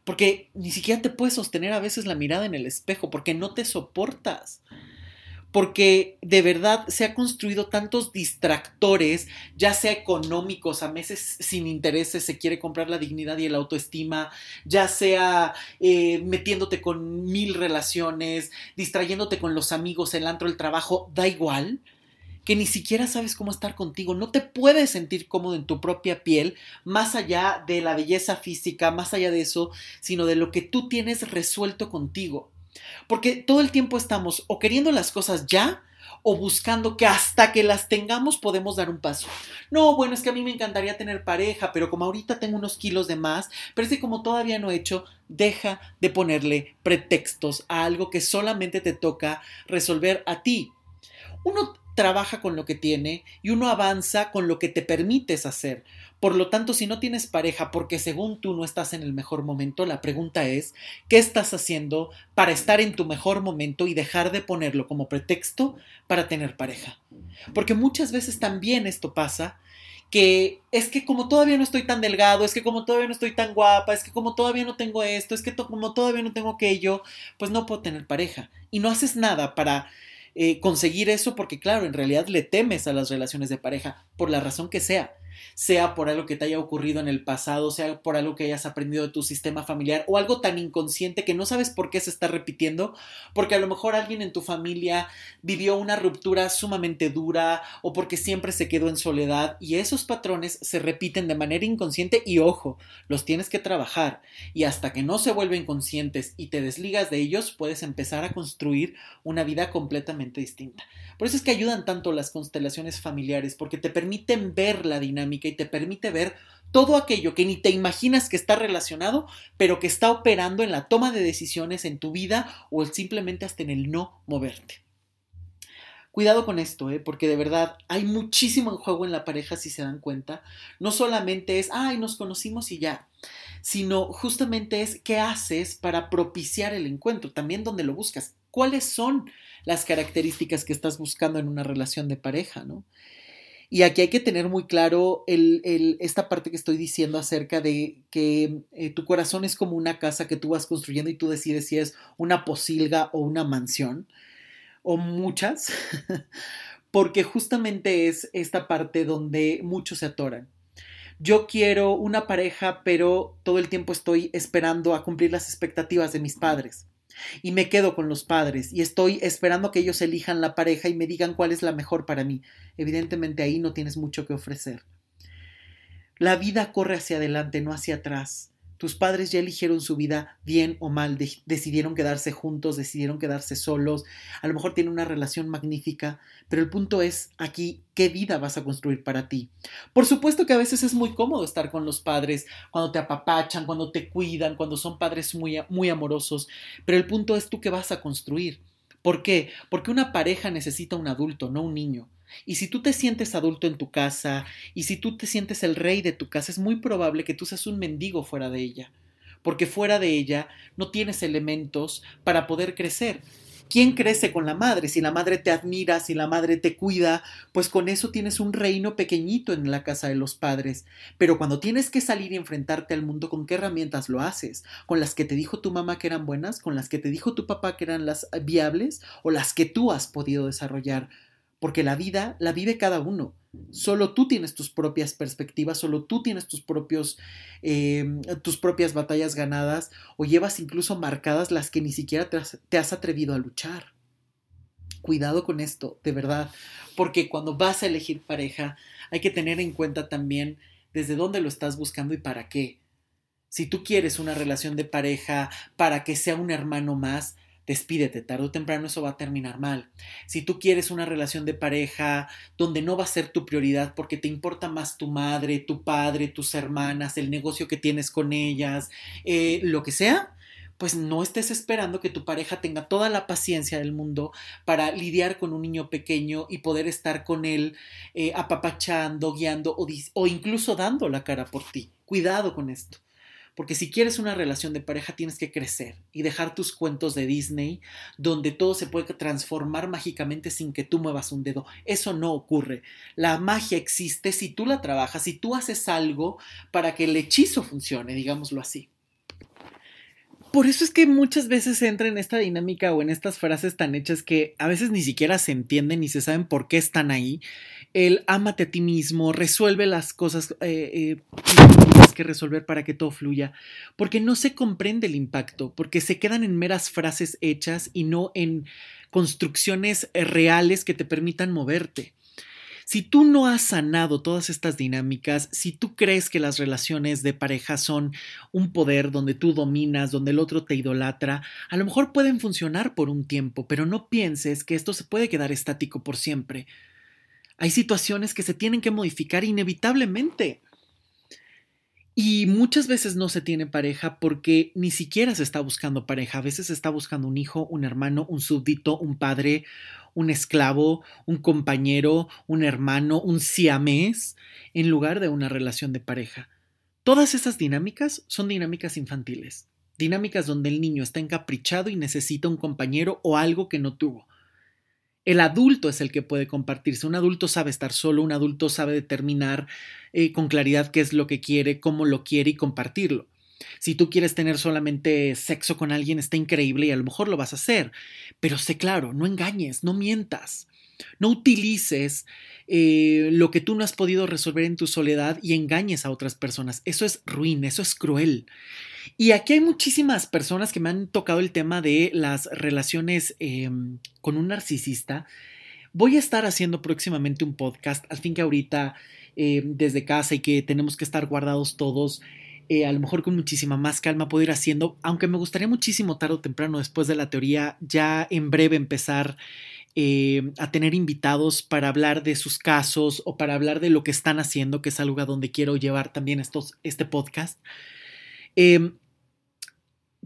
Speaker 1: Porque ni siquiera te puedes sostener a veces la mirada en el espejo, porque no te soportas. Porque de verdad se ha construido tantos distractores, ya sea económicos, a meses sin intereses, se quiere comprar la dignidad y el autoestima, ya sea eh, metiéndote con mil relaciones, distrayéndote con los amigos, el antro, el trabajo, da igual que ni siquiera sabes cómo estar contigo, no te puedes sentir cómodo en tu propia piel, más allá de la belleza física, más allá de eso, sino de lo que tú tienes resuelto contigo. Porque todo el tiempo estamos o queriendo las cosas ya, o buscando que hasta que las tengamos podemos dar un paso. No, bueno, es que a mí me encantaría tener pareja, pero como ahorita tengo unos kilos de más, pero es que como todavía no he hecho, deja de ponerle pretextos a algo que solamente te toca resolver a ti. Uno trabaja con lo que tiene y uno avanza con lo que te permites hacer. Por lo tanto, si no tienes pareja porque según tú no estás en el mejor momento, la pregunta es, ¿qué estás haciendo para estar en tu mejor momento y dejar de ponerlo como pretexto para tener pareja? Porque muchas veces también esto pasa que es que como todavía no estoy tan delgado, es que como todavía no estoy tan guapa, es que como todavía no tengo esto, es que como todavía no tengo aquello, pues no puedo tener pareja. Y no haces nada para eh, conseguir eso porque, claro, en realidad le temes a las relaciones de pareja, por la razón que sea sea por algo que te haya ocurrido en el pasado, sea por algo que hayas aprendido de tu sistema familiar o algo tan inconsciente que no sabes por qué se está repitiendo, porque a lo mejor alguien en tu familia vivió una ruptura sumamente dura o porque siempre se quedó en soledad y esos patrones se repiten de manera inconsciente y ojo, los tienes que trabajar y hasta que no se vuelven conscientes y te desligas de ellos puedes empezar a construir una vida completamente distinta. Por eso es que ayudan tanto las constelaciones familiares porque te permiten ver la dinámica y te permite ver todo aquello que ni te imaginas que está relacionado, pero que está operando en la toma de decisiones en tu vida o simplemente hasta en el no moverte. Cuidado con esto, ¿eh? porque de verdad hay muchísimo en juego en la pareja si se dan cuenta. No solamente es, ay, nos conocimos y ya, sino justamente es qué haces para propiciar el encuentro, también donde lo buscas. ¿Cuáles son las características que estás buscando en una relación de pareja, no? Y aquí hay que tener muy claro esta parte que estoy diciendo acerca de que eh, tu corazón es como una casa que tú vas construyendo y tú decides si es una posilga o una mansión, o muchas, porque justamente es esta parte donde muchos se atoran. Yo quiero una pareja, pero todo el tiempo estoy esperando a cumplir las expectativas de mis padres y me quedo con los padres y estoy esperando que ellos elijan la pareja y me digan cuál es la mejor para mí. Evidentemente ahí no tienes mucho que ofrecer. La vida corre hacia adelante, no hacia atrás. Tus padres ya eligieron su vida bien o mal, decidieron quedarse juntos, decidieron quedarse solos, a lo mejor tienen una relación magnífica, pero el punto es aquí, ¿qué vida vas a construir para ti? Por supuesto que a veces es muy cómodo estar con los padres, cuando te apapachan, cuando te cuidan, cuando son padres muy, muy amorosos, pero el punto es tú qué vas a construir. ¿Por qué? Porque una pareja necesita un adulto, no un niño. Y si tú te sientes adulto en tu casa, y si tú te sientes el rey de tu casa, es muy probable que tú seas un mendigo fuera de ella, porque fuera de ella no tienes elementos para poder crecer. ¿Quién crece con la madre? Si la madre te admira, si la madre te cuida, pues con eso tienes un reino pequeñito en la casa de los padres. Pero cuando tienes que salir y enfrentarte al mundo, ¿con qué herramientas lo haces? ¿Con las que te dijo tu mamá que eran buenas? ¿Con las que te dijo tu papá que eran las viables? ¿O las que tú has podido desarrollar? Porque la vida la vive cada uno. Solo tú tienes tus propias perspectivas, solo tú tienes tus, propios, em, tus propias batallas ganadas o llevas incluso marcadas las que ni siquiera te has, te has atrevido a luchar. Cuidado con esto, de verdad, porque cuando vas a elegir pareja hay que tener en cuenta también desde dónde lo estás buscando y para qué. Si tú quieres una relación de pareja para que sea un hermano más, despídete, tarde o temprano eso va a terminar mal. Si tú quieres una relación de pareja donde no va a ser tu prioridad porque te importa más tu madre, tu padre, tus hermanas, el negocio que tienes con ellas, eh, lo que sea, pues no estés esperando que tu pareja tenga toda la paciencia del mundo para lidiar con un niño pequeño y poder estar con él eh, apapachando, guiando o, o incluso dando la cara por ti. Cuidado con esto. Porque si quieres una relación de pareja tienes que crecer y dejar tus cuentos de Disney donde todo se puede transformar mágicamente sin que tú muevas un dedo. Eso no ocurre. La magia existe si tú la trabajas, si tú haces algo para que el hechizo funcione, digámoslo así. Por eso es que muchas veces entra en esta dinámica o en estas frases tan hechas que a veces ni siquiera se entienden ni se saben por qué están ahí. El ámate a ti mismo, resuelve las cosas eh, eh, que resolver para que todo fluya, porque no se comprende el impacto, porque se quedan en meras frases hechas y no en construcciones reales que te permitan moverte. Si tú no has sanado todas estas dinámicas, si tú crees que las relaciones de pareja son un poder donde tú dominas, donde el otro te idolatra, a lo mejor pueden funcionar por un tiempo, pero no pienses que esto se puede quedar estático por siempre. Hay situaciones que se tienen que modificar inevitablemente. Y muchas veces no se tiene pareja porque ni siquiera se está buscando pareja. A veces se está buscando un hijo, un hermano, un súbdito, un padre, un esclavo, un compañero, un hermano, un siamés, en lugar de una relación de pareja. Todas esas dinámicas son dinámicas infantiles, dinámicas donde el niño está encaprichado y necesita un compañero o algo que no tuvo. El adulto es el que puede compartirse. Un adulto sabe estar solo, un adulto sabe determinar eh, con claridad qué es lo que quiere, cómo lo quiere y compartirlo. Si tú quieres tener solamente sexo con alguien, está increíble y a lo mejor lo vas a hacer. Pero sé claro, no engañes, no mientas. No utilices eh, lo que tú no has podido resolver en tu soledad y engañes a otras personas. Eso es ruin, eso es cruel. Y aquí hay muchísimas personas que me han tocado el tema de las relaciones em, con un narcisista. Voy a estar haciendo próximamente un podcast, al fin que ahorita em, desde casa y que tenemos que estar guardados todos, eh, a lo mejor con muchísima más calma puedo ir haciendo, aunque me gustaría muchísimo tarde o temprano después de la teoría, ya en breve empezar eh, a tener invitados para hablar de sus casos o para hablar de lo que están haciendo, que es algo a donde quiero llevar también estos, este podcast. Eh,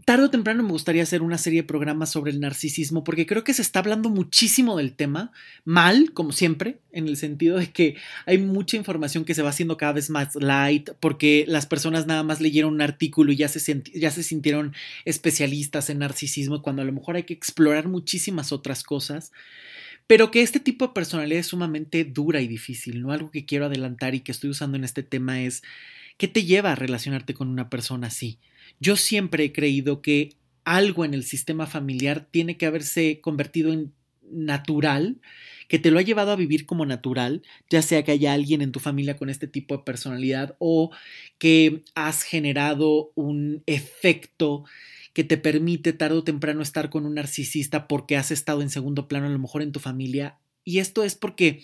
Speaker 1: tarde o temprano me gustaría hacer una serie de programas sobre el narcisismo porque creo que se está hablando muchísimo del tema, mal, como siempre, en el sentido de que hay mucha información que se va haciendo cada vez más light porque las personas nada más leyeron un artículo y ya se, ya se sintieron especialistas en narcisismo cuando a lo mejor hay que explorar muchísimas otras cosas. Pero que este tipo de personalidad es sumamente dura y difícil, ¿no? Algo que quiero adelantar y que estoy usando en este tema es ¿qué te lleva a relacionarte con una persona así? Yo siempre he creído que algo en el sistema familiar tiene que haberse convertido en natural, que te lo ha llevado a vivir como natural, ya sea que haya alguien en tu familia con este tipo de personalidad o que has generado un efecto que te permite tarde o temprano estar con un narcisista porque has estado en segundo plano a lo mejor en tu familia. Y esto es porque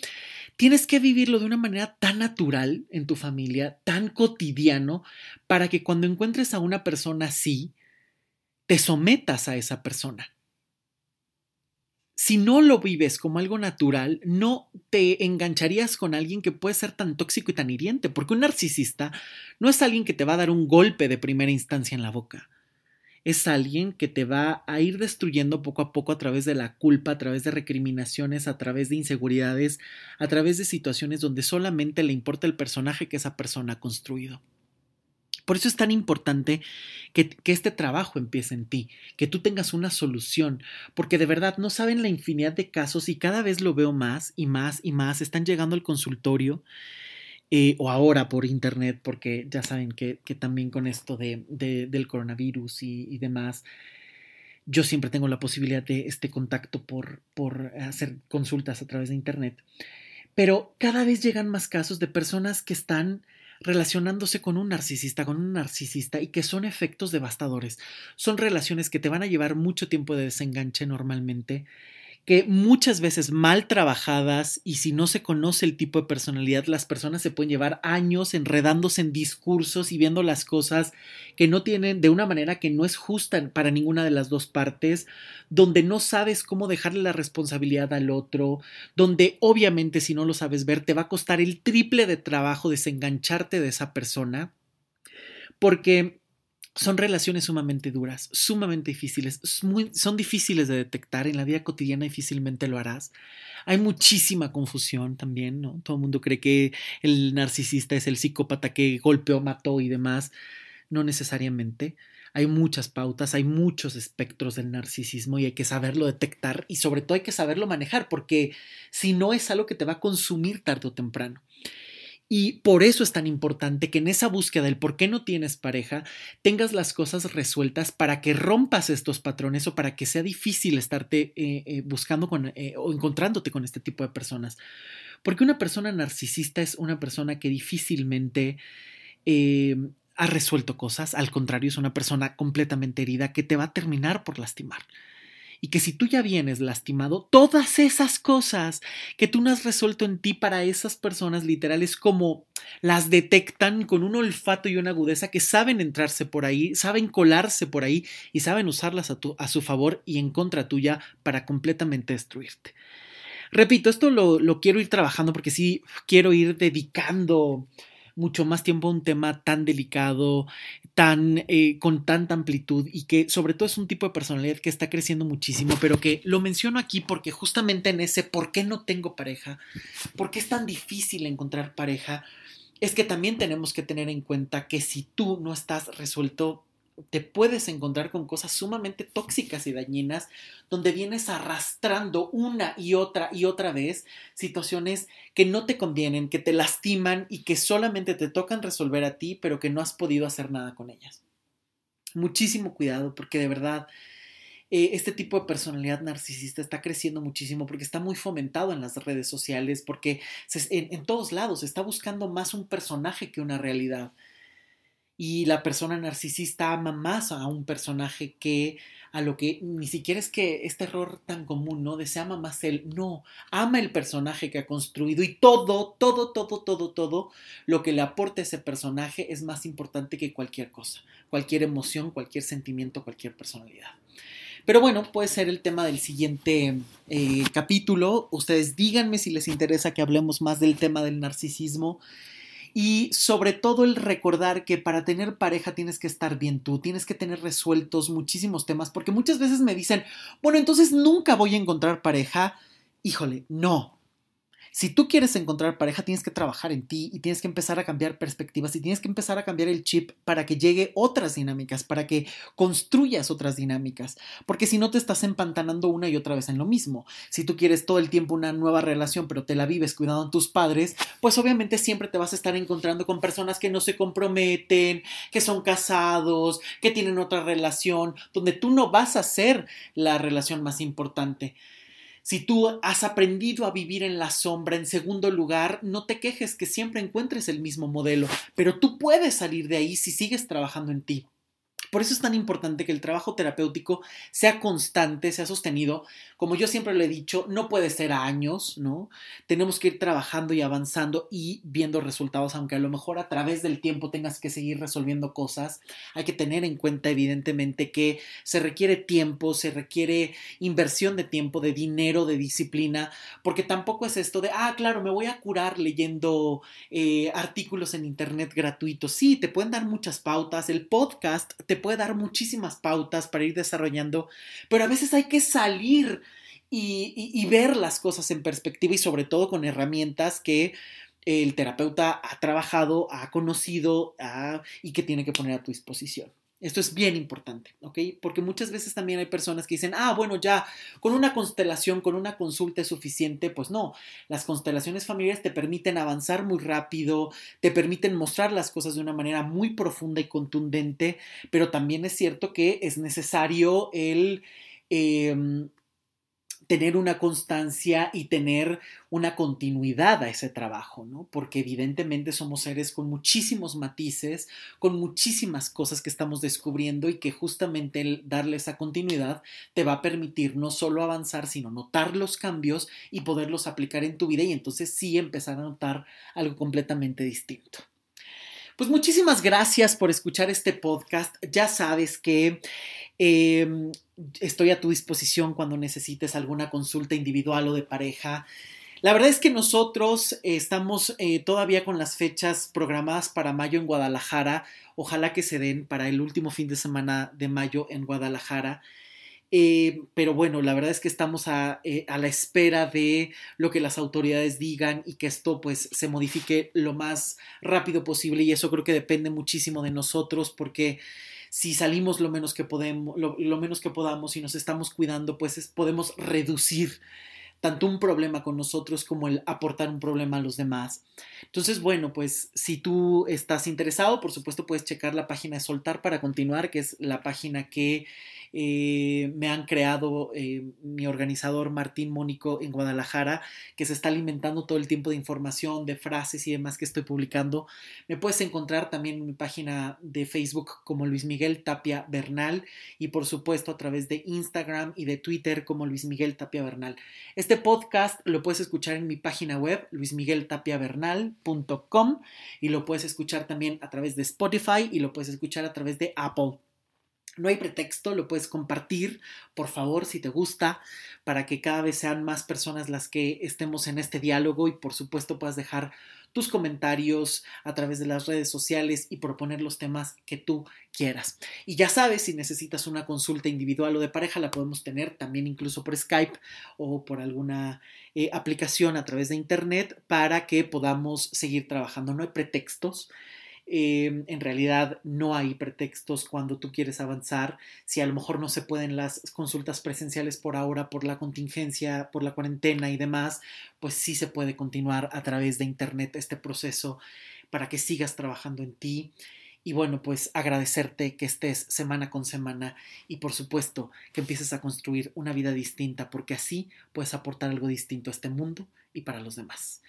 Speaker 1: Tienes que vivirlo de una manera tan natural en tu familia, tan cotidiano, para que cuando encuentres a una persona así, te sometas a esa persona. Si no lo vives como algo natural, no te engancharías con alguien que puede ser tan tóxico y tan hiriente, porque un narcisista no es alguien que te va a dar un golpe de primera instancia en la boca es alguien que te va a ir destruyendo poco a poco a través de la culpa, a través de recriminaciones, a través de inseguridades, a través de situaciones donde solamente le importa el personaje que esa persona ha construido. Por eso es tan importante que, que, este trabajo empiece en ti, que tú tengas una solución, porque de verdad no saben la infinidad de casos y cada vez lo veo más y más y más, están llegando al consultorio eh, o ahora por internet, porque ya saben que, también con esto de, del coronavirus y, demás, yo siempre tengo la posibilidad de este contacto por, por hacer consultas a través de internet. Pero cada vez llegan más casos de personas que están relacionándose con un narcisista, con un narcisista y que son efectos devastadores. Son relaciones que te van a llevar mucho tiempo de desenganche normalmente, que muchas veces mal trabajadas y si no se conoce el tipo de personalidad, las personas se pueden llevar años enredándose en discursos y viendo las cosas que no tienen de una manera que no es justa para ninguna de las dos partes, donde no sabes cómo dejarle la responsabilidad al otro, donde obviamente si no lo sabes ver te va a costar el triple de trabajo desengancharte de esa persona, porque son relaciones sumamente duras, sumamente difíciles, son difíciles de detectar, en la vida cotidiana difícilmente lo harás. Hay muchísima confusión también, ¿no? Todo el mundo cree que el narcisista es el psicópata que golpeó, mató y demás. No necesariamente. Hay muchas pautas, hay muchos espectros del narcisismo y hay que saberlo detectar y sobre todo hay que saberlo manejar porque si no es algo que te va a consumir tarde o temprano. Y por eso es tan importante que en esa búsqueda del por qué no tienes pareja tengas las cosas resueltas para que rompas estos patrones o para que sea difícil estarte eh, eh, buscando con, eh, o encontrándote con este tipo de personas. Porque una persona narcisista es una persona que difícilmente ha resuelto cosas, al contrario, es una persona completamente herida que te va a terminar por lastimar y que si tú ya vienes lastimado, todas esas cosas que tú no has resuelto en ti para esas personas literales como las detectan con un olfato y una agudeza que saben entrarse por ahí, saben colarse por ahí y saben usarlas a, tu, a su favor y en contra tuya para completamente destruirte. Repito, esto lo, lo quiero ir trabajando porque sí quiero ir dedicando mucho más tiempo un tema tan delicado, tan eh, con tanta amplitud y que sobre todo es un tipo de personalidad que está creciendo muchísimo, pero que lo menciono aquí porque justamente en ese por qué no tengo pareja, por qué es tan difícil encontrar pareja, es que también tenemos que tener en cuenta que si tú no estás resuelto te puedes encontrar con cosas sumamente tóxicas y dañinas, donde vienes arrastrando una y otra y otra vez situaciones que no te convienen, que te lastiman y que solamente te tocan resolver a ti, pero que no has podido hacer nada con ellas. Muchísimo cuidado, porque de verdad eh, este tipo de personalidad narcisista está creciendo muchísimo porque está muy fomentado en las redes sociales, porque en todos lados se está buscando más un personaje que una realidad y la persona narcisista ama más a un personaje que a lo que ni siquiera es que este error tan común, ¿no? De se ama más él, no, ama el personaje que ha construido y todo, todo, todo, todo, todo lo que le aporta ese personaje es más importante que cualquier cosa, cualquier emoción, cualquier sentimiento, cualquier personalidad. Pero bueno, puede ser el tema del siguiente eh, capítulo. Ustedes díganme si les interesa que hablemos más del tema del narcisismo y sobre todo el recordar que para tener pareja tienes que estar bien tú, tienes que tener resueltos muchísimos temas, porque muchas veces me dicen, bueno, entonces nunca voy a encontrar pareja. Híjole, no, si tú quieres encontrar pareja, tienes que trabajar en ti y tienes que empezar a cambiar perspectivas y tienes que empezar a cambiar el chip para que llegue otras dinámicas, para que construyas otras dinámicas, porque si no te estás empantanando una y otra vez en lo mismo. Si tú quieres todo el tiempo una nueva relación, pero te la vives cuidando a tus padres, pues obviamente siempre te vas a estar encontrando con personas que no se comprometen, que son casados, que tienen otra relación, donde tú no vas a ser la relación más importante. Si tú has aprendido a vivir en la sombra, en segundo lugar, no te quejes que siempre encuentres el mismo modelo, pero tú puedes salir de ahí si sigues trabajando en ti. Por eso es tan importante que el trabajo terapéutico sea constante, sea sostenido. Como yo siempre lo he dicho, no puede ser a años, ¿no? Tenemos que ir trabajando y avanzando y viendo resultados, aunque a lo mejor a través del tiempo tengas que seguir resolviendo cosas. Hay que tener en cuenta, evidentemente, que se requiere tiempo, se requiere inversión de tiempo, de dinero, de disciplina, porque tampoco es esto de, ah, claro, me voy a curar leyendo eh, artículos en Internet gratuitos. Sí, te pueden dar muchas pautas. El podcast te puede dar muchísimas pautas para ir desarrollando, pero a veces hay que salir y, ver las cosas en perspectiva y sobre todo con herramientas que el terapeuta ha trabajado, ha conocido y que tiene que poner a tu disposición. Esto es bien importante, ¿ok? Porque muchas veces también hay personas que dicen, ah, bueno, ya, con una constelación, con una consulta es suficiente. Pues no, las constelaciones familiares te permiten avanzar muy rápido, te permiten mostrar las cosas de una manera muy profunda y contundente, pero también es cierto que es necesario el... Em, tener una constancia y tener una continuidad a ese trabajo, ¿no? Porque evidentemente somos seres con muchísimos matices, con muchísimas cosas que estamos descubriendo y que justamente el darle esa continuidad te va a permitir no solo avanzar, sino notar los cambios y poderlos aplicar en tu vida y entonces sí empezar a notar algo completamente distinto. Pues muchísimas gracias por escuchar este podcast. Ya sabes que em, estoy a tu disposición cuando necesites alguna consulta individual o de pareja. La verdad es que nosotros estamos eh, todavía con las fechas programadas para mayo en Guadalajara. Ojalá que se den para el último fin de semana de mayo en Guadalajara. Eh, pero bueno, la verdad es que estamos eh, a, la espera de lo que las autoridades digan y que esto pues se modifique lo más rápido posible y eso creo que depende muchísimo de nosotros porque si salimos lo menos que podemos, lo, menos que podamos y nos estamos cuidando, pues podemos reducir tanto un problema con nosotros como el aportar un problema a los demás. Entonces, bueno, pues si tú estás interesado, por supuesto puedes checar la página de Soltar para continuar, que es la página que eh, me han creado eh, mi organizador Martín Mónico en Guadalajara, que se está alimentando todo el tiempo de información, de frases y demás que estoy publicando. Me puedes encontrar también en mi página de Facebook como Luis Miguel Tapia Bernal y por supuesto a través de Instagram y de Twitter como Luis Miguel Tapia Bernal. Este podcast lo puedes escuchar en mi página web luismigueltapiabernal.com y lo puedes escuchar también a través de Spotify y lo puedes escuchar a través de Apple. No hay pretexto, lo puedes compartir, por favor, si te gusta, para que cada vez sean más personas las que estemos en este diálogo y por supuesto puedas dejar tus comentarios a través de las redes sociales y proponer los temas que tú quieras. Y ya sabes, si necesitas una consulta individual o de pareja, la podemos tener también incluso por Skype o por alguna eh, aplicación a través de Internet para que podamos seguir trabajando. No hay pretextos. Em, en realidad no hay pretextos cuando tú quieres avanzar. Si a lo mejor no se pueden las consultas presenciales por ahora, por la contingencia, por la cuarentena y demás, pues sí se puede continuar a través de Internet este proceso para que sigas trabajando en ti. Y bueno, pues agradecerte que estés semana con semana y por supuesto que empieces a construir una vida distinta porque así puedes aportar algo distinto a este mundo y para los demás.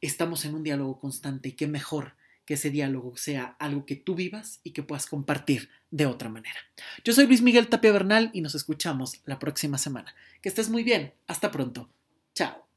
Speaker 1: Estamos en un diálogo constante y qué mejor que ese diálogo sea algo que tú vivas y que puedas compartir de otra manera. Yo soy Luis Miguel Tapia Bernal y nos escuchamos la próxima semana. Que estés muy bien. Hasta pronto. Chao.